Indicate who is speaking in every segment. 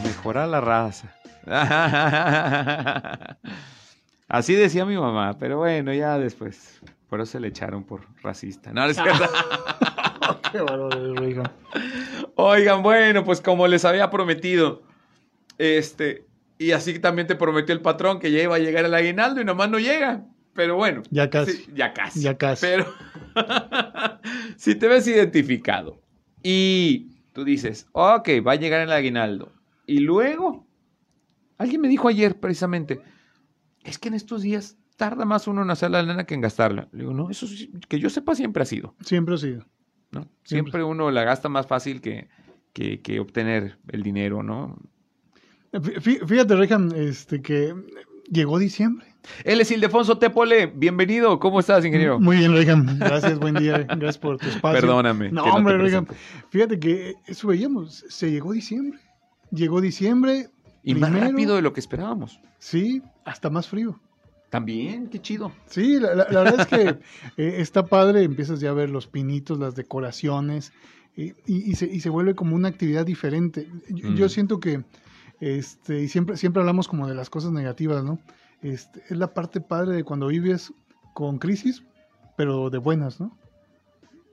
Speaker 1: Para mejorar la raza. Así decía mi mamá, pero bueno, ya después. Por eso se le echaron por racista. No, no es cierto.
Speaker 2: Qué.
Speaker 1: Oigan, bueno, pues como les había prometido, este, y así también te prometió el patrón que ya iba a llegar el aguinaldo y nomás no llega. Pero bueno.
Speaker 2: Ya casi.
Speaker 1: sí, ya casi.
Speaker 2: Ya casi.
Speaker 1: Pero si te ves identificado y tú dices, ok, va a llegar el aguinaldo. Y luego, alguien me dijo ayer precisamente, es que en estos días tarda más uno en hacer la lana que en gastarla. Le digo, no, eso que yo sepa siempre ha sido.
Speaker 2: Siempre ha sido.
Speaker 1: ¿no? Siempre uno la gasta más fácil que, que, que obtener el dinero, ¿no?
Speaker 2: Fí- Fíjate, Reagan, este, que llegó diciembre.
Speaker 1: Él es Ildefonso Tépole, bienvenido, ¿cómo estás, ingeniero?
Speaker 2: Muy bien, Reagan. Gracias, buen día. Gracias por tu espacio.
Speaker 1: Perdóname.
Speaker 2: No, hombre, Reagan.
Speaker 1: presente.
Speaker 2: Fíjate que eso veíamos. Se llegó diciembre. Llegó diciembre.
Speaker 1: Y más rápido de lo que esperábamos.
Speaker 2: Sí, hasta más frío.
Speaker 1: También, qué chido.
Speaker 2: Sí, la, la- la verdad es que eh, está padre, empiezas ya a ver los pinitos, las decoraciones, y, y- y se, y se vuelve como una actividad diferente. Yo,
Speaker 1: Mm.
Speaker 2: yo siento que, este, y siempre, siempre hablamos como de las cosas negativas, ¿no? Este, es la parte padre de cuando vives con crisis, pero de buenas, ¿no?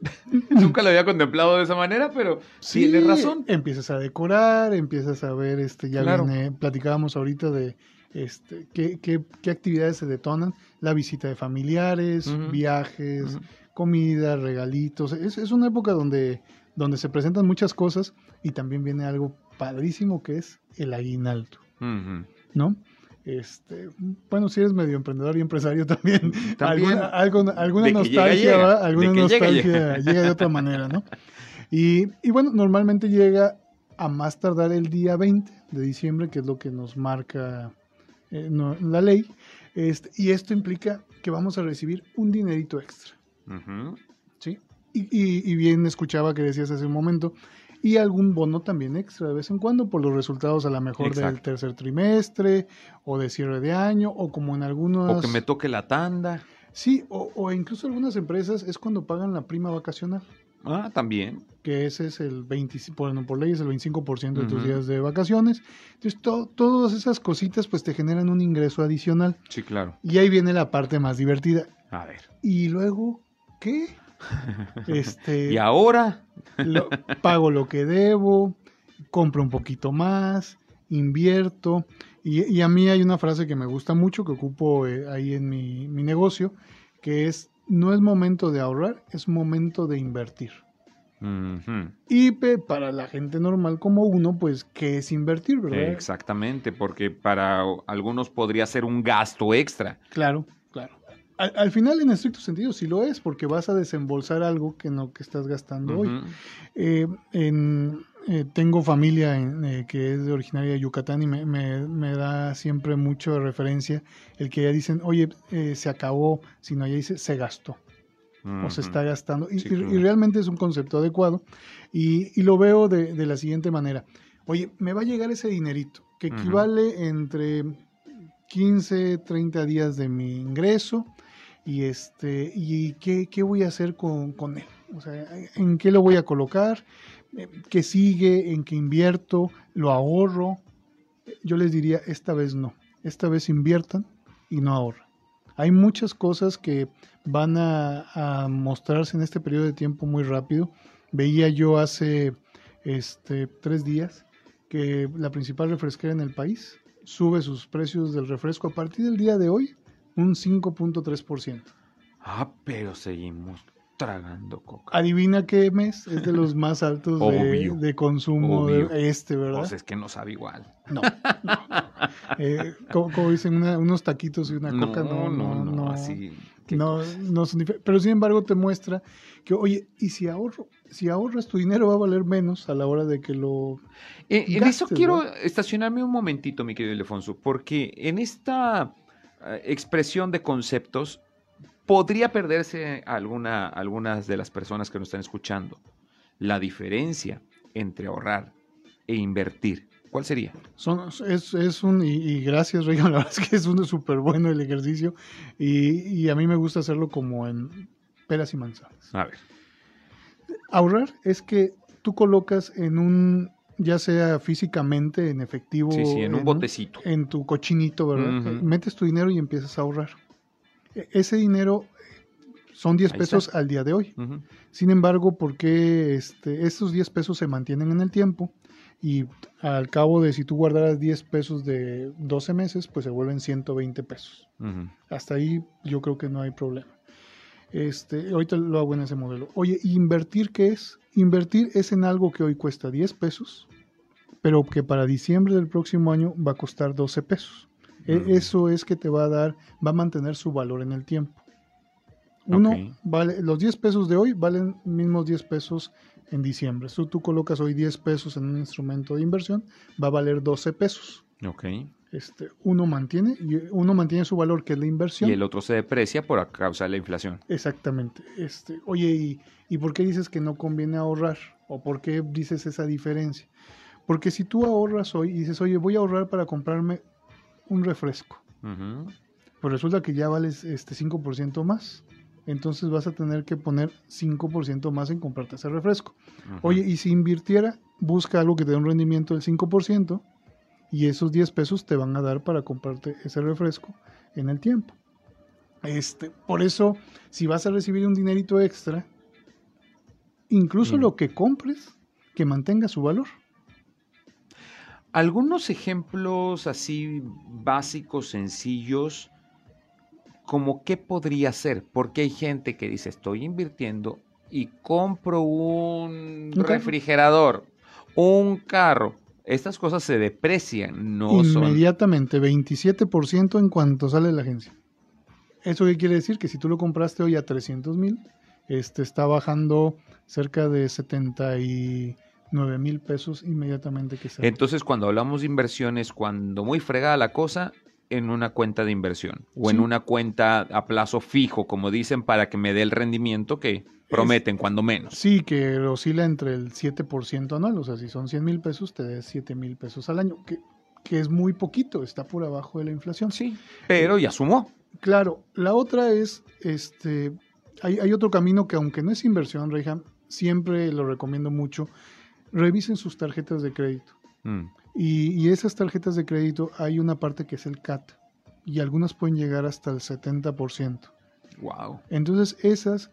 Speaker 1: Nunca lo había contemplado de esa manera, pero tienes razón.
Speaker 2: Empiezas a decorar, empiezas a ver, este, ya
Speaker 1: Claro.
Speaker 2: viene, platicábamos ahorita de este, qué, qué, qué actividades se detonan, la visita de familiares, viajes,
Speaker 1: Ujú.
Speaker 2: comida, regalitos. Es, es una época donde, donde se presentan muchas cosas y también viene algo padrísimo que es el aguinaldo. ¿no? Este, bueno, si eres medio emprendedor y empresario también,
Speaker 1: También.
Speaker 2: alguna,
Speaker 1: llega,
Speaker 2: nostalgia,
Speaker 1: llega.
Speaker 2: alguna
Speaker 1: llega,
Speaker 2: nostalgia llega, de otra manera, ¿no? Y, y bueno, normalmente llega a más tardar el día 20 de diciembre, que es lo que nos marca eh, no- la ley, este, y esto implica que vamos a recibir un dinerito extra. ¿sí? Y, y- y bien escuchaba que decías hace un momento, y algún bono también extra de vez en cuando por los resultados a lo mejor del tercer trimestre o de cierre de año o como en algunos...
Speaker 1: O que me toque la tanda.
Speaker 2: Sí, o, o incluso algunas empresas es cuando pagan la prima vacacional,
Speaker 1: Ah, también.
Speaker 2: que ese es el 25, bueno, por ley es el 25% de tus días de vacaciones. Entonces, to- todas esas cositas pues te generan un ingreso adicional.
Speaker 1: Sí, claro.
Speaker 2: Y ahí viene la parte más divertida.
Speaker 1: A ver.
Speaker 2: Y luego, ¿qué? Este,
Speaker 1: Y ahora,
Speaker 2: lo- pago lo que debo, compro un poquito más, invierto. Y, y a mí hay una frase que me gusta mucho, que ocupo eh, ahí en mi, mi negocio, que es, no es momento de ahorrar, es momento de invertir. Y para la gente normal como uno, pues, ¿qué es invertir, verdad?
Speaker 1: exactamente, porque para algunos podría ser un gasto extra.
Speaker 2: Claro. Al, al final, en estricto sentido, sí lo es, porque vas a desembolsar algo que no que estás gastando hoy. Eh, en- eh, tengo familia en, eh, que es de originaria de Yucatán y me, me- me da siempre mucho de referencia el que ya dicen, oye, eh, se acabó, sino ya dice, se gastó o se está gastando. Y,
Speaker 1: Sí,
Speaker 2: y- y
Speaker 1: claro.
Speaker 2: realmente es un concepto adecuado. Y, y lo veo de, de la siguiente manera. Oye, me va a llegar ese dinerito, que equivale entre 15, 30 días de mi ingreso. Y este, y qué, qué voy a hacer con, con él. O sea, en qué lo voy a colocar, qué sigue, en qué invierto, lo ahorro. Yo les diría, esta vez no. Esta vez inviertan y no ahorran. Hay muchas cosas que van a, a mostrarse en este periodo de tiempo muy rápido. Veía yo hace este, tres días que la principal refresquera en el país sube sus precios del refresco a partir del día de hoy un 5.3%.
Speaker 1: Ah, pero seguimos tragando coca.
Speaker 2: Adivina qué mes es de los más altos de, de consumo
Speaker 1: Obvio.
Speaker 2: este, ¿verdad?
Speaker 1: Pues es que no sabe igual.
Speaker 2: No. no. Eh, como, como dicen, una- unos taquitos y una coca, no, no, no.
Speaker 1: así. qué
Speaker 2: no, no son Pero sin embargo te muestra que, oye, y si ahorro, si ahorras tu dinero va a valer menos a la hora de que lo...
Speaker 1: Eh, en eso
Speaker 2: gastes,
Speaker 1: quiero
Speaker 2: ¿no?
Speaker 1: estacionarme un momentito, mi querido Ildefonso, porque en esta expresión de conceptos podría perderse alguna, algunas de las personas que nos están escuchando. La diferencia entre ahorrar e invertir. ¿Cuál sería?
Speaker 2: Son, es, es un, y, y gracias, Regan, la verdad es que es un súper bueno el ejercicio y, y a mí me gusta hacerlo como en peras y manzanas.
Speaker 1: A ver.
Speaker 2: Ahorrar es que tú colocas en un, ya sea físicamente, en efectivo.
Speaker 1: Sí, sí, en un botecito.
Speaker 2: En tu cochinito, ¿verdad? Metes tu dinero y empiezas a ahorrar. E- Ese dinero son 10
Speaker 1: Ahí
Speaker 2: pesos
Speaker 1: está.
Speaker 2: al día de hoy. Sin embargo, ¿por qué este, estos 10 pesos se mantienen en el tiempo? Y al cabo de si tú guardaras 10 pesos de 12 meses, pues se vuelven 120 pesos. Hasta ahí yo creo que no hay problema. Este, ahorita lo hago en ese modelo. Oye, ¿y ¿invertir qué es? Invertir es en algo que hoy cuesta 10 pesos, pero que para diciembre del próximo año va a costar 12 pesos. E-
Speaker 1: Mm.
Speaker 2: Eso es que te va a dar, va a mantener su valor en el tiempo. Uno, vale, los 10 pesos de hoy valen mismos 10 pesos en diciembre. Si tú colocas hoy 10 pesos en un instrumento de inversión, va a valer 12 pesos.
Speaker 1: Ok.
Speaker 2: Este, uno mantiene, y uno mantiene su valor, que es la inversión.
Speaker 1: Y el otro se deprecia por causa de la inflación.
Speaker 2: Exactamente. Este, oye, ¿y, ¿y por qué dices que no conviene ahorrar? ¿O por qué dices esa diferencia? Porque si tú ahorras hoy y dices, oye, voy a ahorrar para comprarme un refresco, pues resulta que ya vales este 5% más. Entonces vas a tener que poner 5% más en comprarte ese refresco. Oye, y si invirtiera, busca algo que te dé un rendimiento del 5% y esos 10 pesos te van a dar para comprarte ese refresco en el tiempo. Este, por eso, si vas a recibir un dinerito extra, incluso
Speaker 1: Mm.
Speaker 2: lo que compres, que mantenga su valor.
Speaker 1: Algunos ejemplos así básicos, sencillos, como qué podría ser, porque hay gente que dice, estoy invirtiendo y compro un
Speaker 2: ¿Un carro?
Speaker 1: refrigerador, un carro. Estas cosas se deprecian, no son...
Speaker 2: Inmediatamente, 27% en cuanto sale de la agencia. ¿Eso qué quiere decir? Que si tú lo compraste hoy a 300 mil, este está bajando cerca de 79 mil pesos inmediatamente que sale.
Speaker 1: Entonces, cuando hablamos de inversiones, cuando muy fregada la cosa, en una cuenta de inversión o en una cuenta a plazo fijo, como dicen, para que me dé el rendimiento que prometen, cuando menos.
Speaker 2: Sí, que oscila entre el 7% anual, o sea, si son 100 mil pesos, te des 7 mil pesos al año, que, que es muy poquito, está por abajo de la inflación.
Speaker 1: Sí, pero ya sumó.
Speaker 2: Claro, la otra es, este, hay, hay otro camino que aunque no es inversión, Reyham, siempre lo recomiendo mucho, revisen sus tarjetas de crédito.
Speaker 1: Mm,
Speaker 2: Y, y esas tarjetas de crédito hay una parte que es el CAT, y algunas pueden llegar hasta el 70%.
Speaker 1: Wow.
Speaker 2: Entonces esas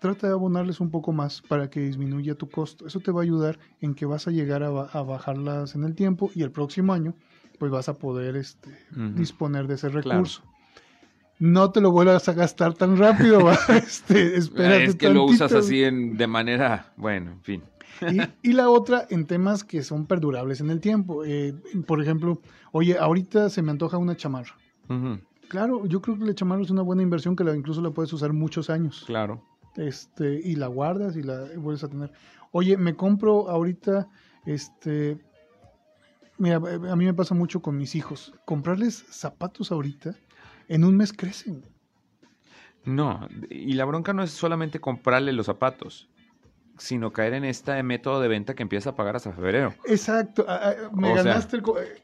Speaker 2: trata de abonarles un poco más para que disminuya tu costo. Eso te va a ayudar en que vas a llegar a, ba- a bajarlas en el tiempo y el próximo año pues vas a poder este, disponer de ese
Speaker 1: Claro.
Speaker 2: recurso. No te lo vuelvas a gastar tan rápido, este, espérate
Speaker 1: es que lo usas así en- de manera, bueno, en fin.
Speaker 2: Y, y la otra en temas que son perdurables en el tiempo. Eh, por ejemplo, oye, ahorita se me antoja una chamarra. Claro, yo creo que la chamarra es una buena inversión que la, incluso la puedes usar muchos años.
Speaker 1: Claro.
Speaker 2: este, y la guardas y la vuelves a tener. Oye, me compro ahorita, este, mira, a mí me pasa mucho con mis hijos, comprarles zapatos ahorita, en un mes crecen.
Speaker 1: No, y la bronca no es solamente comprarle los zapatos, sino caer en este método de venta que empieza a pagar hasta febrero.
Speaker 2: Exacto, me
Speaker 1: O sea-
Speaker 2: ganaste el... eh,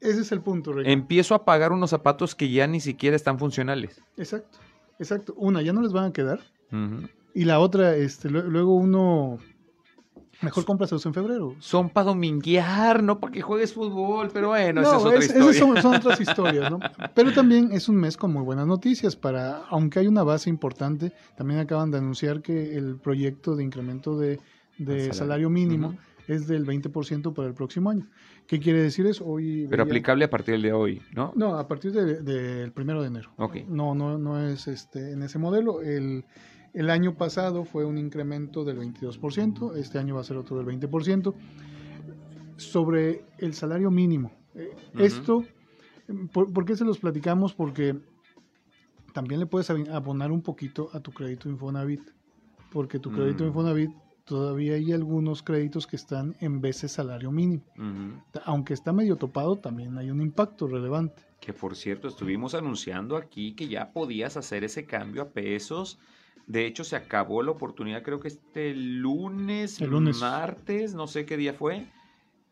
Speaker 2: ese es el punto, Rey.
Speaker 1: Empiezo a pagar unos zapatos que ya ni siquiera están funcionales.
Speaker 2: Exacto, exacto. Una, ya no les van a quedar. Y la otra, este, lue- luego uno, mejor cómpraselos en febrero.
Speaker 1: Son para dominguear, no para que juegues fútbol, pero bueno, esa
Speaker 2: No,
Speaker 1: es otra
Speaker 2: es-
Speaker 1: historia.
Speaker 2: esas son, son otras historias, ¿no? Pero también es un mes con muy buenas noticias para, aunque hay una base importante, también acaban de anunciar que el proyecto de incremento de, salario.
Speaker 1: salario.
Speaker 2: mínimo es del 20% para el próximo año. ¿Qué quiere decir eso? Hoy
Speaker 1: Pero
Speaker 2: veía-
Speaker 1: aplicable a partir de hoy, ¿no?
Speaker 2: No, a partir del de, del primero de enero.
Speaker 1: Ok.
Speaker 2: No, no, no es este en ese modelo. El, el año pasado fue un incremento del 22%, este año va a ser otro del 20%. Sobre el salario mínimo. Eh. Esto, ¿por, por qué se los platicamos? Porque también le puedes abonar un poquito a tu crédito Infonavit. Porque tu crédito
Speaker 1: Mm.
Speaker 2: Infonavit todavía hay algunos créditos que están en veces salario mínimo. Aunque está medio topado, también hay un impacto relevante.
Speaker 1: Que por cierto, estuvimos anunciando aquí que ya podías hacer ese cambio a pesos. De hecho, se acabó la oportunidad, creo que este lunes,
Speaker 2: El lunes.
Speaker 1: martes, no sé qué día fue,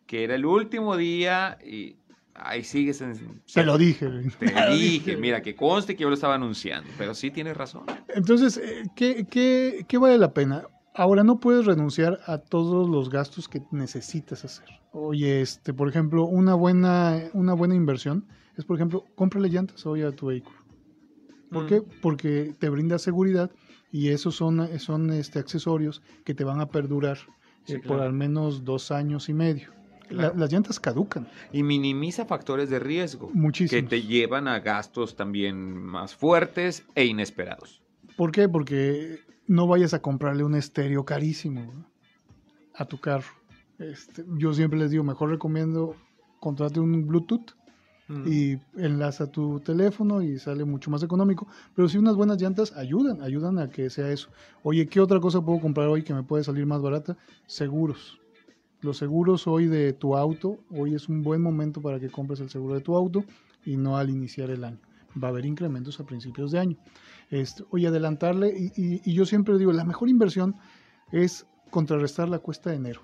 Speaker 1: que era el último día y ahí sigues en...
Speaker 2: Te lo dije.
Speaker 1: Te dije, mira, que conste que yo lo estaba anunciando, pero sí tienes razón.
Speaker 2: Entonces, eh, ¿qué, qué, qué vale la pena? Ahora no puedes renunciar a todos los gastos que necesitas hacer. Oye, este, por ejemplo, una buena, una buena inversión es, por ejemplo, cómprale llantas hoy a tu vehículo. ¿Por
Speaker 1: Mm.
Speaker 2: qué? Porque te brinda seguridad y esos son, son este, accesorios que te van a perdurar
Speaker 1: Sí,
Speaker 2: eh, por al menos dos años y medio. La- las llantas caducan
Speaker 1: Y minimiza factores de riesgo que
Speaker 2: muchísimo.
Speaker 1: te llevan a gastos también más fuertes e inesperados.
Speaker 2: ¿Por qué? Porque no vayas a comprarle un estéreo carísimo ¿no? a tu carro. Este, yo siempre les digo, mejor recomiendo contrate un Bluetooth
Speaker 1: Mm.
Speaker 2: y enlaza tu teléfono y sale mucho más económico. Pero si unas buenas llantas ayudan, ayudan a que sea eso. Oye, ¿qué otra cosa puedo comprar hoy que me puede salir más barata? Seguros. Los seguros hoy de tu auto, hoy es un buen momento para que compres el seguro de tu auto y no al iniciar el año. Va a haber incrementos a principios de año. Este, oye, adelantarle, y, y- y yo siempre digo, la mejor inversión es contrarrestar la cuesta de enero.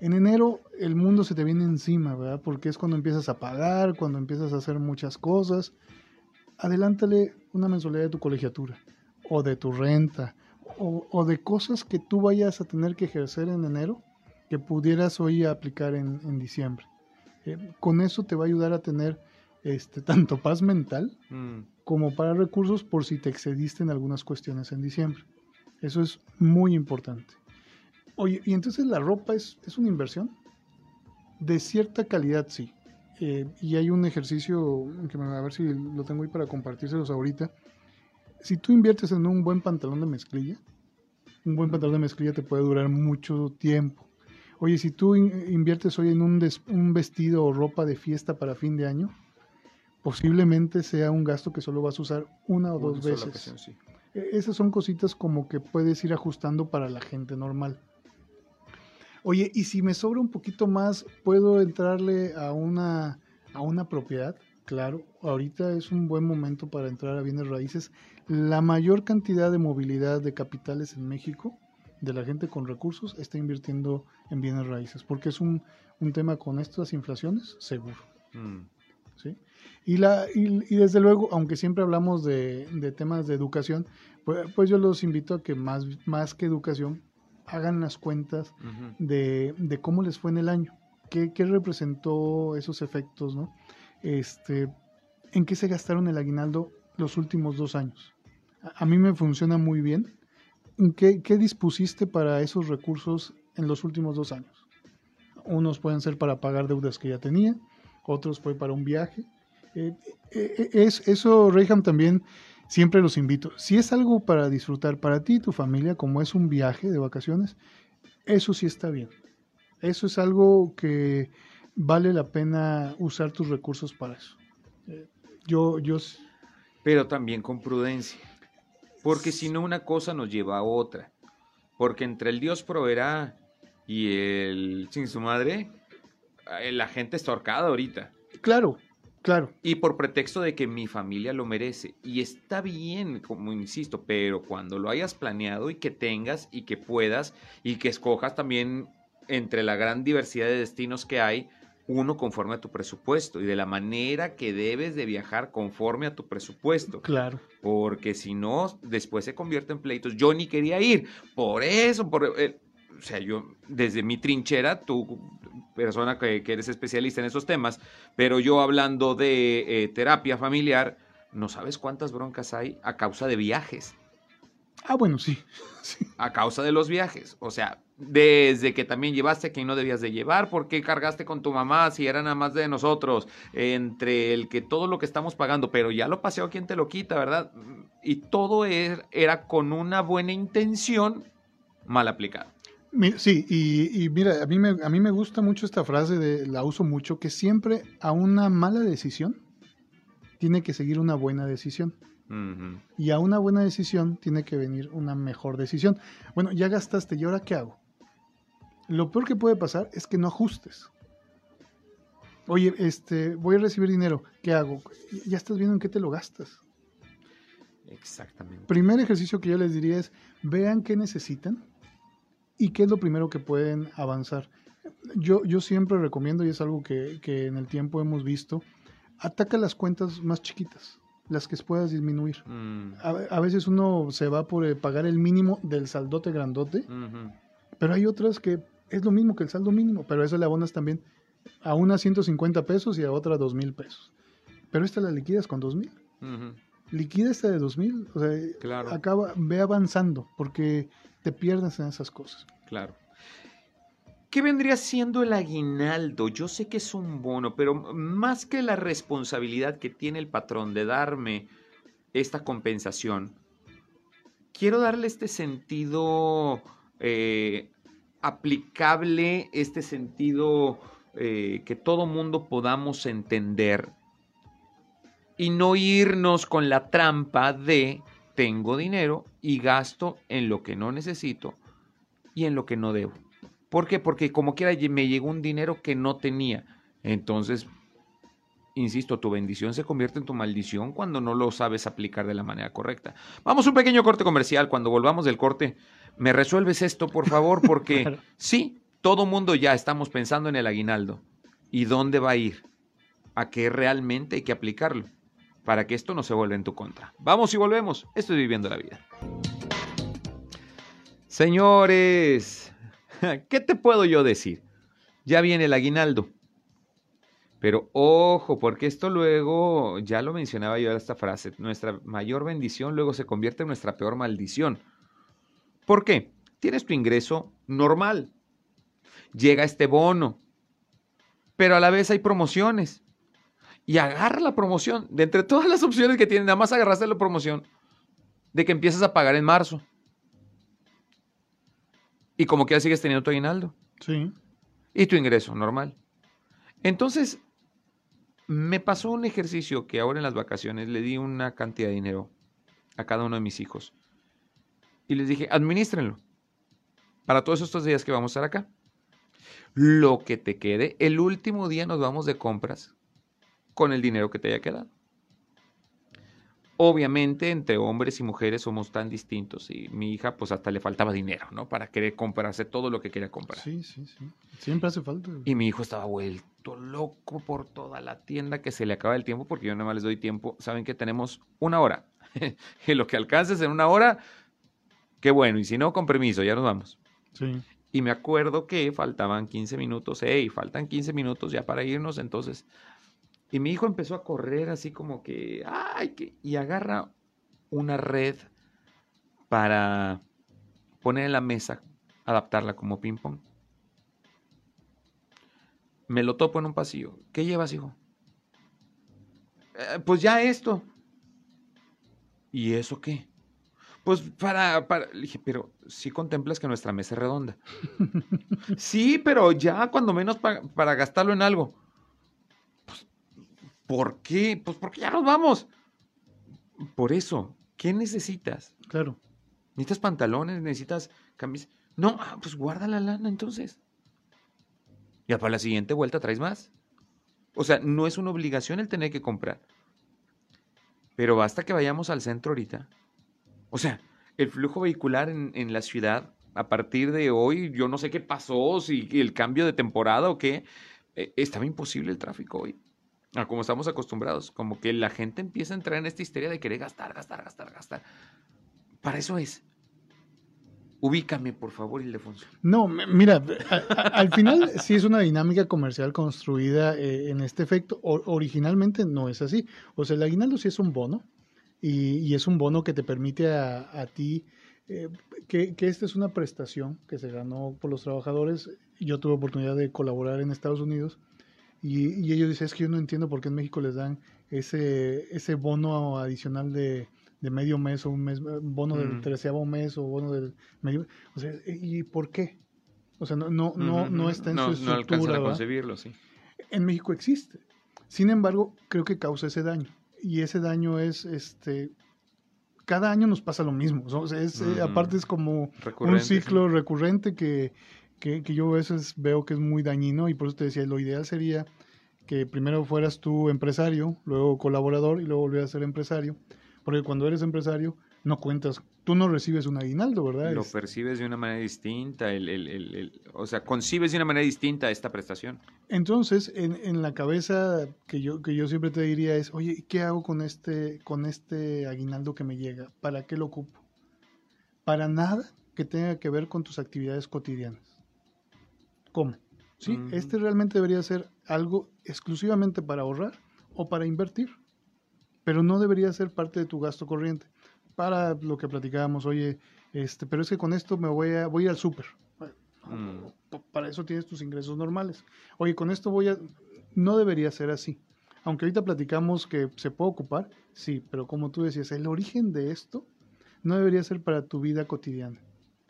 Speaker 2: En enero el mundo se te viene encima, ¿verdad? Porque es cuando empiezas a pagar, cuando empiezas a hacer muchas cosas. Adelántale una mensualidad de tu colegiatura, o de tu renta, o, o de cosas que tú vayas a tener que ejercer en enero que pudieras hoy aplicar en, en diciembre. Eh, con eso te va a ayudar a tener este, tanto paz mental
Speaker 1: Mm.
Speaker 2: como para recursos por si te excediste en algunas cuestiones en diciembre. Eso es muy importante. Oye, ¿y entonces la ropa es, es una inversión? De cierta calidad, sí. Eh, y hay un ejercicio que me, a ver si lo tengo ahí para compartírselos ahorita. Si tú inviertes en un buen pantalón de mezclilla, un buen pantalón de mezclilla te puede durar mucho tiempo. Oye, si tú in- inviertes hoy en un, des- un vestido o ropa de fiesta para fin de año, posiblemente sea un gasto que solo vas a usar una o
Speaker 1: Una
Speaker 2: dos veces.
Speaker 1: ocasión, sí.
Speaker 2: E- Esas son cositas como que puedes ir ajustando para la gente normal. Oye, y si me sobra un poquito más, ¿puedo entrarle a una, a una propiedad? Claro, ahorita es un buen momento para entrar a bienes raíces. La mayor cantidad de movilidad de capitales en México, de la gente con recursos, está invirtiendo en bienes raíces, porque es un, un tema con estas inflaciones seguro.
Speaker 1: Mm.
Speaker 2: ¿sí? Y, la, y, y desde luego, aunque siempre hablamos de, de temas de educación, pues, pues yo los invito a que más, más que educación hagan las cuentas de, de cómo les fue en el año, qué, qué representó esos efectos, ¿no? Este, en qué se gastaron el aguinaldo los últimos dos años. A, a mí me funciona muy bien. ¿En ¿Qué, ¿Qué dispusiste para esos recursos en los últimos dos años? Unos pueden ser para pagar deudas que ya tenía, otros fue para un viaje. Eh, eh, eh, es, eso, Reyham, también siempre los invito. Si es algo para disfrutar para ti y tu familia, como es un viaje de vacaciones, eso sí está bien. Eso es algo que vale la pena usar tus recursos para eso. Eh, yo, yo,
Speaker 1: Pero también con prudencia. Porque si no, una cosa nos lleva a otra. Porque entre el Dios proveerá y el sin su madre, eh, la gente está ahorcada ahorita.
Speaker 2: claro, claro,
Speaker 1: Y por pretexto de que mi familia lo merece. Y está bien, como insisto, pero cuando lo hayas planeado y que tengas y que puedas y que escojas también entre la gran diversidad de destinos que hay, uno conforme a tu presupuesto y de la manera que debes de viajar conforme a tu presupuesto.
Speaker 2: claro.
Speaker 1: Porque si no, después se convierte en pleitos. Yo ni quería ir. Por eso, por, eh, o sea, yo desde mi trinchera, tú, persona que, que eres especialista en esos temas, pero yo hablando de eh, terapia familiar, no sabes cuántas broncas hay a causa de viajes.
Speaker 2: Ah, bueno, sí. sí.
Speaker 1: A causa de los viajes. O sea, desde que también llevaste a quien no debías de llevar, ¿por qué cargaste con tu mamá si era nada más de nosotros? Entre el que todo lo que estamos pagando, pero ya lo paseo, ¿quién te lo quita, verdad? Y todo er- era con una buena intención mal aplicada.
Speaker 2: Sí, y, y mira, a mí, me, a mí me gusta mucho esta frase, de, la uso mucho, que siempre a una mala decisión tiene que seguir una buena decisión.
Speaker 1: Ujú.
Speaker 2: Y a una buena decisión tiene que venir una mejor decisión. Bueno, ya gastaste, ¿y ahora qué hago? Lo peor que puede pasar es que no ajustes. Oye, este, voy a recibir dinero, ¿qué hago? Ya estás viendo en qué te lo gastas.
Speaker 1: Exactamente.
Speaker 2: Primer ejercicio que yo les diría es, vean qué necesitan y qué es lo primero que pueden avanzar. Yo, yo siempre recomiendo, y es algo que, que en el tiempo hemos visto, ataca las cuentas más chiquitas. las que puedas disminuir.
Speaker 1: Mm,
Speaker 2: A, a veces uno se va por eh, pagar el mínimo del saldote grandote, pero hay otras que es lo mismo que el saldo mínimo, pero a eso le abonas también a una 150 pesos y a otra 2 mil pesos. Pero esta la liquidas con 2 mil. Liquida esta de 2 mil, o sea,
Speaker 1: Claro.
Speaker 2: acaba, ve avanzando, porque te pierdes en esas cosas.
Speaker 1: Claro. ¿Qué vendría siendo el aguinaldo? Yo sé que es un bono, pero más que la responsabilidad que tiene el patrón de darme esta compensación, quiero darle este sentido eh, aplicable, este sentido eh, que todo mundo podamos entender y no irnos con la trampa de tengo dinero y gasto en lo que no necesito y en lo que no debo. ¿Por qué? Porque como quiera me llegó un dinero que no tenía. Entonces, insisto, tu bendición se convierte en tu maldición cuando no lo sabes aplicar de la manera correcta. Vamos a un pequeño corte comercial. Cuando volvamos del corte, me resuelves esto, por favor, porque
Speaker 2: Claro.
Speaker 1: sí, todo mundo ya estamos pensando en el aguinaldo. ¿Y dónde va a ir? A qué realmente hay que aplicarlo para que esto no se vuelva en tu contra. Vamos y volvemos. Estoy viviendo la vida. Señores, ¿qué te puedo yo decir? Ya viene el aguinaldo. Pero ojo, porque esto luego, ya lo mencionaba yo esta frase, nuestra mayor bendición luego se convierte en nuestra peor maldición. ¿Por qué? Tienes tu ingreso normal. Llega este bono. Pero a la vez hay promociones. Y agarra la promoción. De entre todas las opciones que tienes, nada más agarraste la promoción de que empiezas a pagar en marzo. Y como que ya sigues teniendo tu aguinaldo
Speaker 2: Sí.
Speaker 1: y tu ingreso normal. Entonces, me pasó un ejercicio que ahora en las vacaciones le di una cantidad de dinero a cada uno de mis hijos. Y les dije, administrenlo. Para todos estos días que vamos a estar acá. Lo que te quede, el último día nos vamos de compras con el dinero que te haya quedado. Obviamente, entre hombres y mujeres somos tan distintos y mi hija pues hasta le faltaba dinero, ¿no? Para querer comprarse todo lo que quería comprar.
Speaker 2: Sí, sí, sí. Siempre hace falta.
Speaker 1: Y mi hijo estaba vuelto loco por toda la tienda que se le acaba el tiempo porque yo nada más les doy tiempo. Saben que tenemos una hora. y lo que alcances en una hora, qué bueno. Y si no, con permiso, ya nos vamos.
Speaker 2: Sí.
Speaker 1: Y me acuerdo que faltaban 15 minutos. Hey, faltan 15 minutos ya para irnos. Entonces, y mi hijo empezó a correr así como que, ay, que, y agarra una red para poner en la mesa, adaptarla como ping pong. Me lo topo en un pasillo. ¿Qué llevas, hijo? "Eh, pues ya esto. ¿Y eso qué? Pues para, para, le dije, pero sí contemplas que nuestra mesa es redonda. sí, pero ya cuando menos pa- para gastarlo en algo. ¿Por qué? Pues porque ya nos vamos. Por eso, ¿qué necesitas?
Speaker 2: Claro.
Speaker 1: ¿Necesitas pantalones? ¿Necesitas camisas? No, ah, pues guarda la lana entonces. Ya para la siguiente vuelta traes más. O sea, no es una obligación el tener que comprar. Pero basta que vayamos al centro ahorita. O sea, el flujo vehicular en, en la ciudad, a partir de hoy, yo no sé qué pasó, si el cambio de temporada o qué, eh, estaba imposible el tráfico hoy. A como estamos acostumbrados, como que la gente empieza a entrar en esta histeria de querer gastar, gastar, gastar, gastar. Para eso es. Ubícame, por favor, Ildefonso.
Speaker 2: No, mira, al final sí es una dinámica comercial construida eh, en este efecto. Originalmente no es así. O sea, el aguinaldo sí es un bono y, es un bono que te permite a, a ti eh, que, que esta es una prestación que se ganó por los trabajadores. Yo tuve oportunidad de colaborar en Estados Unidos y, y ellos dicen, es que yo no entiendo por qué en México les dan ese, ese bono adicional de, de medio mes o un mes, bono del
Speaker 1: Mm.
Speaker 2: treceavo mes o bono del medio... O sea, ¿y por qué? O sea, no, no, no, no está en
Speaker 1: no,
Speaker 2: su
Speaker 1: No alcanzan
Speaker 2: estructura.
Speaker 1: a
Speaker 2: ¿verdad?
Speaker 1: concebirlo, sí.
Speaker 2: En México existe. Sin embargo, creo que causa ese daño. Y ese daño es, este, cada año nos pasa lo mismo. O sea, es, eh, aparte es como un
Speaker 1: sí.
Speaker 2: ciclo recurrente que, que, que yo a veces veo que es muy dañino y por eso te decía, lo ideal sería que primero fueras tú empresario, luego colaborador y luego volvieras a ser empresario. Porque cuando eres empresario, no cuentas, tú no recibes un aguinaldo, ¿verdad?
Speaker 1: Lo
Speaker 2: Es-
Speaker 1: percibes de una manera distinta, el, el- el- el- o sea, concibes de una manera distinta esta prestación.
Speaker 2: Entonces, en, en la cabeza que yo, que yo siempre te diría es, oye, ¿qué hago con este, con este aguinaldo que me llega? ¿Para qué lo ocupo? Para nada que tenga que ver con tus actividades cotidianas. ¿Cómo? ¿Sí?
Speaker 1: Ujú.
Speaker 2: Este realmente debería ser algo exclusivamente para ahorrar o para invertir, pero no debería ser parte de tu gasto corriente. Para lo que platicábamos, oye, este, pero es que con esto me voy a, voy al súper.
Speaker 1: Mm.
Speaker 2: Pa- Para eso tienes tus ingresos normales. Oye, con esto voy a... No debería ser así. Aunque ahorita platicamos que se puede ocupar, sí, pero como tú decías, el origen de esto no debería ser para tu vida cotidiana.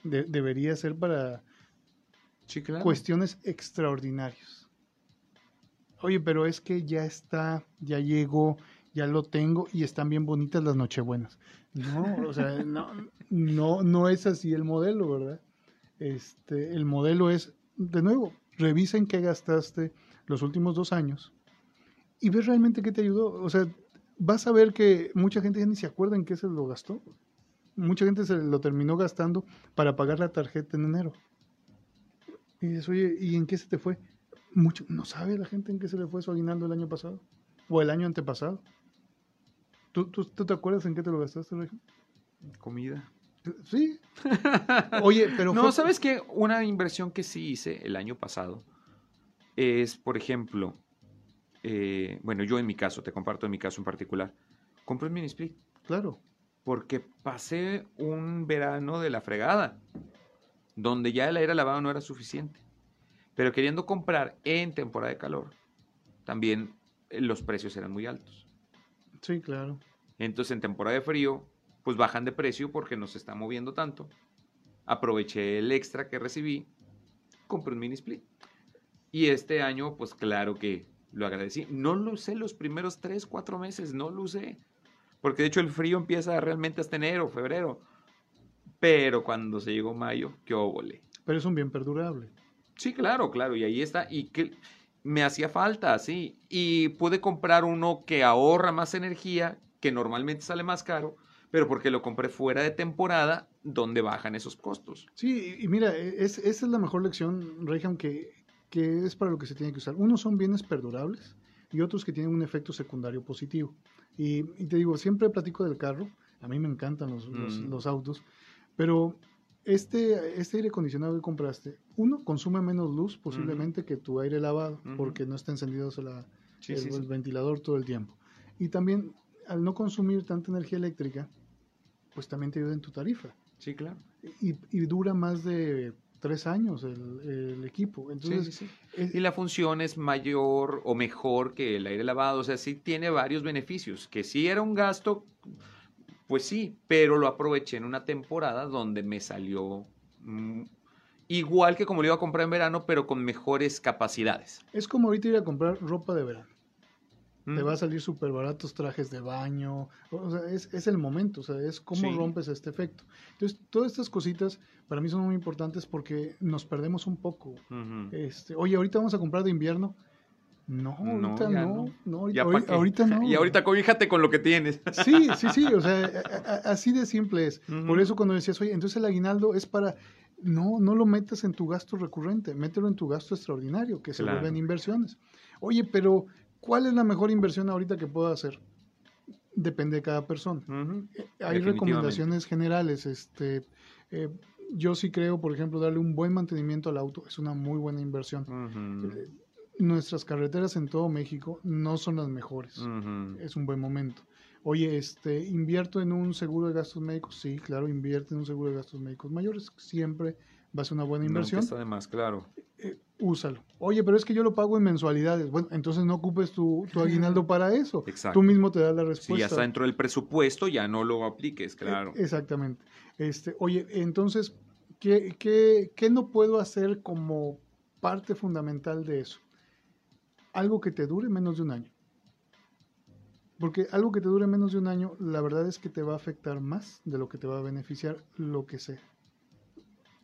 Speaker 2: De- debería ser para
Speaker 1: Sí, claro.
Speaker 2: cuestiones extraordinarias. Oye, pero es que ya está, ya llegó, ya lo tengo y están bien bonitas las nochebuenas. No, o sea, no, no, no es así el modelo, ¿verdad? Este, el modelo es, de nuevo, revisa en qué gastaste los últimos dos años y ves realmente qué te ayudó. O sea, vas a ver que mucha gente ya ni se acuerda en qué se lo gastó. Mucha gente se lo terminó gastando para pagar la tarjeta en enero. Y dices, oye, ¿y en qué se te fue? Mucho, no sabe la gente en qué se le fue su aguinaldo el año pasado o el año antepasado. ¿Tú, tú, tú te acuerdas en qué te lo gastaste, Regio?
Speaker 1: Comida.
Speaker 2: Sí. Oye, pero
Speaker 1: no,
Speaker 2: fue-
Speaker 1: ¿sabes qué? Una inversión que sí hice el año pasado es, por ejemplo, eh, bueno, yo en mi caso, te comparto en mi caso en particular, compré un mini split
Speaker 2: Claro.
Speaker 1: porque pasé un verano de la fregada, donde ya el aire lavado no era suficiente, pero queriendo comprar en temporada de calor, también eh, los precios eran muy altos.
Speaker 2: Sí, claro.
Speaker 1: Entonces en temporada de frío, pues bajan de precio porque no se está moviendo tanto. Aproveché el extra que recibí, compré un mini split. Y este año, pues claro que lo agradecí. No lo usé los primeros 3, 4 meses, no lo usé. Porque de hecho el frío empieza realmente hasta enero, febrero. Pero cuando se llegó mayo, qué óvole.
Speaker 2: Pero es un bien perdurable.
Speaker 1: Sí, claro, claro, y ahí está. Y que me hacía falta, sí. Y pude comprar uno que ahorra más energía, que normalmente sale más caro, pero porque lo compré fuera de temporada, donde bajan esos costos.
Speaker 2: Sí, y mira, e, es, esa es la mejor lección, Reyham, que, que es para lo que se tiene que usar. Unos son bienes perdurables y otros que tienen un efecto secundario positivo. Y, y te digo, siempre platico del carro, a mí me encantan los, los-
Speaker 1: Mm.
Speaker 2: los autos, pero este, este aire acondicionado que compraste, uno, consume menos luz posiblemente que tu aire lavado,
Speaker 1: Ujú.
Speaker 2: porque no está encendido la,
Speaker 1: Sí,
Speaker 2: el,
Speaker 1: sí, sí.
Speaker 2: el ventilador todo el tiempo. Y también, al no consumir tanta energía eléctrica, pues también te ayuda en tu tarifa
Speaker 1: Sí, claro.
Speaker 2: y, y dura más de tres años el, el equipo.
Speaker 1: Sí,
Speaker 2: Entonces,
Speaker 1: sí, sí.
Speaker 2: es-
Speaker 1: Y la función es mayor o mejor que el aire lavado, o sea, sí tiene varios beneficios, que sí era un gasto, pues sí, pero lo aproveché en una temporada donde me salió mm, igual que como lo iba a comprar en verano, pero con mejores capacidades.
Speaker 2: es como ahorita ir a comprar ropa de verano. Te
Speaker 1: Mm.
Speaker 2: va a salir súper baratos trajes de baño. O sea, es, es el momento, o sea, es cómo
Speaker 1: Sí.
Speaker 2: rompes este efecto. Entonces, todas estas cositas para mí son muy importantes porque nos perdemos un poco. Este, oye, ahorita vamos a comprar de invierno. No, ahorita no.
Speaker 1: no.
Speaker 2: no,
Speaker 1: Ya
Speaker 2: ahori-
Speaker 1: pa' qué.
Speaker 2: ahorita no.
Speaker 1: Y ahorita cobíjate con lo que tienes.
Speaker 2: Sí, sí, sí, o sea, a- a- así de simple es. Por eso cuando decías, oye, entonces el aguinaldo es para... No, no lo metas en tu gasto recurrente, mételo en tu gasto extraordinario, que se
Speaker 1: Claro.
Speaker 2: vuelven inversiones. Oye, pero ¿cuál es la mejor inversión ahorita que puedo hacer? Depende de cada persona. Eh, Hay recomendaciones generales. Este, eh, yo sí creo, por ejemplo, darle un buen mantenimiento al auto es una muy buena inversión. Eh, Nuestras carreteras en todo México no son las mejores es un buen momento. Oye, este, invierto en un seguro de gastos médicos. Sí, claro, invierte en un seguro de gastos médicos mayores. Siempre va a ser una buena inversión.
Speaker 1: está de más, claro.
Speaker 2: Eh, úsalo. Oye, pero es que yo lo pago en mensualidades. Bueno, entonces no ocupes tu, tu aguinaldo para eso.
Speaker 1: Exacto.
Speaker 2: Tú mismo te das la
Speaker 1: Si
Speaker 2: respuesta.
Speaker 1: ya está dentro del presupuesto, ya no lo apliques, claro.
Speaker 2: Eh, Exactamente. Este, oye, entonces, ¿qué, qué, qué no puedo hacer como parte fundamental de eso? Algo que te dure menos de un año. Porque algo que te dure menos de un año, la verdad es que te va a afectar más de lo que te va a beneficiar lo que sea.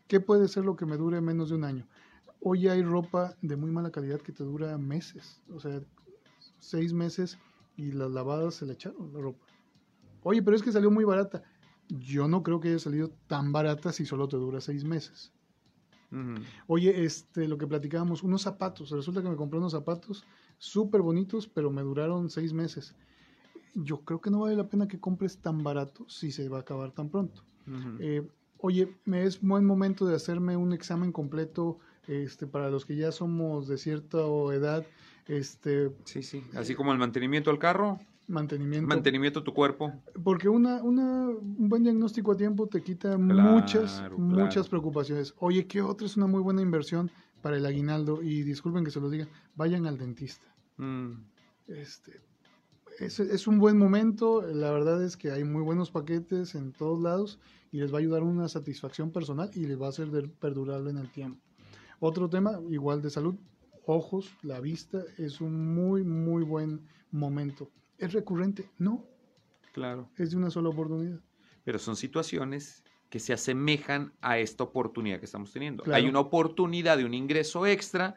Speaker 2: ¿Qué puede ser lo que me dure menos de un año? Hoy hay ropa de muy mala calidad que te dura meses. O sea, seis meses y las lavadas se le echaron la ropa. Oye, pero es que salió muy barata. yo no creo que haya salido tan barata si solo te dura seis meses.
Speaker 1: Ujú.
Speaker 2: Oye, este, lo que platicábamos, unos zapatos. Resulta que me compré unos zapatos súper bonitos, pero me duraron seis meses. Yo creo que no vale la pena que compres tan barato si se va a acabar tan pronto.
Speaker 1: Ujú.
Speaker 2: Eh, oye, me es buen momento de hacerme un examen completo este, para los que ya somos de cierta edad, este,
Speaker 1: Sí, sí. Así como el mantenimiento del carro,
Speaker 2: mantenimiento.
Speaker 1: mantenimiento de tu cuerpo.
Speaker 2: Porque una, una, un buen diagnóstico a tiempo te quita
Speaker 1: Claro,
Speaker 2: muchas,
Speaker 1: claro.
Speaker 2: muchas preocupaciones. Oye, ¿qué otra es una muy buena inversión para el aguinaldo? Y disculpen que se los diga, vayan al dentista.
Speaker 1: Mm.
Speaker 2: Este, es, es un buen momento, la verdad es que hay muy buenos paquetes en todos lados y les va a ayudar una satisfacción personal y les va a ser de- perdurable en el tiempo. Otro tema, igual de salud, ojos, la vista, es un muy, muy buen momento. ¿Es recurrente? No,
Speaker 1: Claro.
Speaker 2: es de una sola oportunidad.
Speaker 1: Pero son situaciones que se asemejan a esta oportunidad que estamos teniendo.
Speaker 2: Claro.
Speaker 1: Hay una oportunidad de un ingreso extra,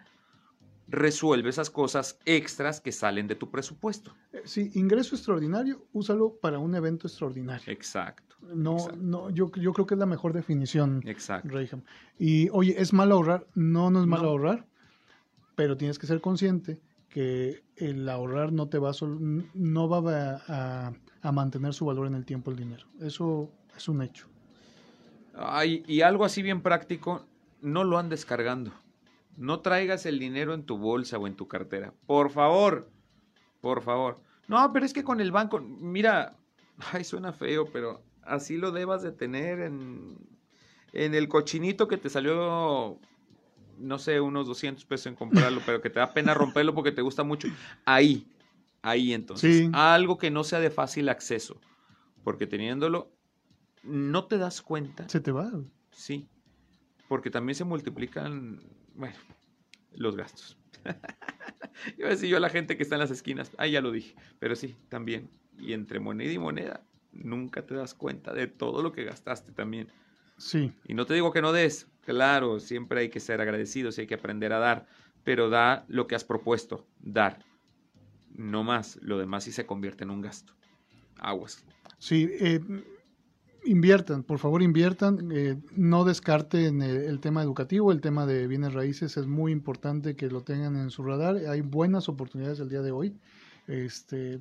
Speaker 1: resuelve esas cosas extras que salen de tu presupuesto.
Speaker 2: Eh, Sí, ingreso extraordinario, úsalo para un evento extraordinario.
Speaker 1: Exacto.
Speaker 2: No,
Speaker 1: exacto.
Speaker 2: no, yo, yo creo que es la mejor definición,
Speaker 1: Exacto.
Speaker 2: Reyham. Y oye, ¿es malo ahorrar? No, no es malo
Speaker 1: No.
Speaker 2: ahorrar, pero tienes que ser consciente que el ahorrar no te va a, no va a mantener su valor en el tiempo el dinero. Eso es un hecho.
Speaker 1: Ay, y algo así bien práctico, no lo andes cargando. No traigas el dinero en tu bolsa o en tu cartera. Por favor, por favor. No, pero es que con el banco, mira, ay, suena feo, pero así lo debas de tener en, en el cochinito que te salió, no sé, unos 200 pesos en comprarlo, pero que te da pena romperlo porque te gusta mucho. Ahí, ahí entonces.
Speaker 2: Sí.
Speaker 1: Algo que no sea de fácil acceso, porque teniéndolo, no te das cuenta
Speaker 2: Se te va.
Speaker 1: Sí, porque también se multiplican, bueno, los gastos. Iba a decir yo a la gente que está en las esquinas, ah, ya lo dije, pero sí, también. Y entre moneda y moneda, nunca te das cuenta de todo lo que gastaste también.
Speaker 2: Sí,
Speaker 1: Y no te digo que no des, claro, siempre hay que ser agradecidos y hay que aprender a dar, pero da lo que has propuesto, dar. No más, lo demás sí se convierte en un gasto. Aguas.
Speaker 2: sí. eh, inviertan, por favor inviertan. eh, no descarten el, el tema educativo, el tema de bienes raíces. Es muy importante que lo tengan en su radar. Hay buenas oportunidades el día de hoy. Este,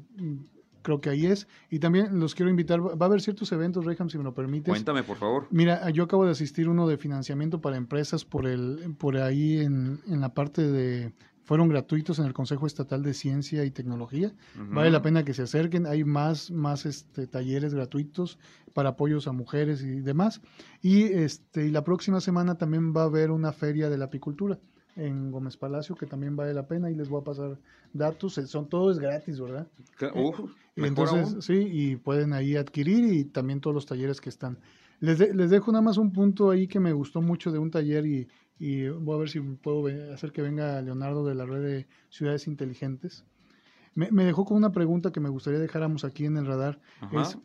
Speaker 2: creo que ahí es. Y también los quiero invitar. Va a haber ciertos eventos, Reyham, si me lo permites.
Speaker 1: Cuéntame, por favor.
Speaker 2: Mira, yo acabo de asistir uno de financiamiento para empresas por el, por ahí en, en la parte de fueron gratuitos en el Consejo Estatal de Ciencia y Tecnología. Vale la pena que se acerquen. Hay más, más este, talleres gratuitos para apoyos a mujeres y demás. Y este, y la próxima semana también va a haber una feria de la apicultura en Gómez Palacio que también vale la pena y les voy a pasar datos. Eh, Son todo es gratis, ¿verdad?
Speaker 1: Ca- uf,
Speaker 2: Y entonces,
Speaker 1: aún.
Speaker 2: sí, y pueden ahí adquirir y también todos los talleres que están. Les, de- les dejo nada más un punto ahí que me gustó mucho de un taller y, y voy a ver si puedo hacer que venga Leonardo de la red de Ciudades Inteligentes. Me, me dejó con una pregunta que me gustaría dejáramos aquí en el radar.
Speaker 1: Ajá.
Speaker 2: Es,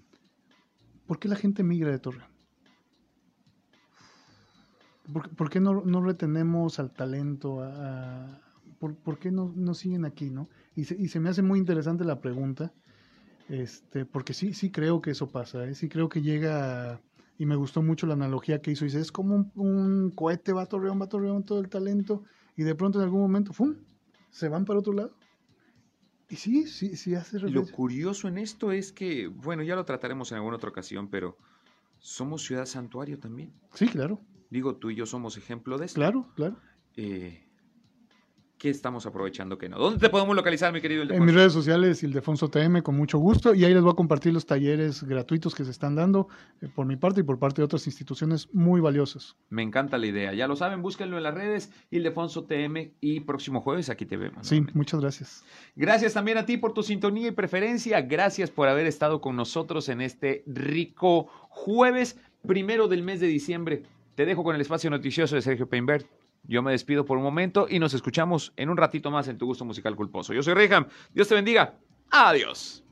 Speaker 2: ¿por qué la gente migra de Torreón? ¿Por, por qué no, no retenemos al talento? a- a- por, por qué no, no siguen aquí? ¿no? Y, se, y se me hace muy interesante la pregunta, este, porque sí, sí creo que eso pasa, ¿eh? sí creo que llega, y me gustó mucho la analogía que hizo, dice, es como un, un cohete, va a Torreón, va a Torreón todo el talento, y de pronto en algún momento, ¡fum!, se van para otro lado. Y sí, sí, sí hace
Speaker 1: Y lo
Speaker 2: referencia.
Speaker 1: curioso en esto es que, bueno, ya lo trataremos en alguna otra ocasión, pero somos ciudad santuario también.
Speaker 2: Sí, claro,
Speaker 1: Digo, tú y yo somos ejemplo de esto.
Speaker 2: claro, claro.
Speaker 1: Eh, ¿Qué estamos aprovechando que no? ¿Dónde te podemos localizar, mi querido
Speaker 2: En
Speaker 1: Ildefonso?
Speaker 2: mis redes sociales, Ildefonso TM, con mucho gusto. Y ahí les voy a compartir los talleres gratuitos que se están dando eh, por mi parte y por parte de otras instituciones muy valiosas.
Speaker 1: Me encanta la idea. Ya lo saben, búsquenlo en las redes. Ildefonso TM y próximo jueves aquí te vemos.
Speaker 2: Sí,
Speaker 1: nuevamente.
Speaker 2: muchas gracias.
Speaker 1: Gracias también a ti por tu sintonía y preferencia. Gracias por haber estado con nosotros en este rico jueves primero del mes de diciembre. Te dejo con el espacio noticioso de Sergio Peinbert. Yo me despido por un momento y nos escuchamos en un ratito más en tu gusto musical culposo. Yo soy Reham. Dios te bendiga. Adiós.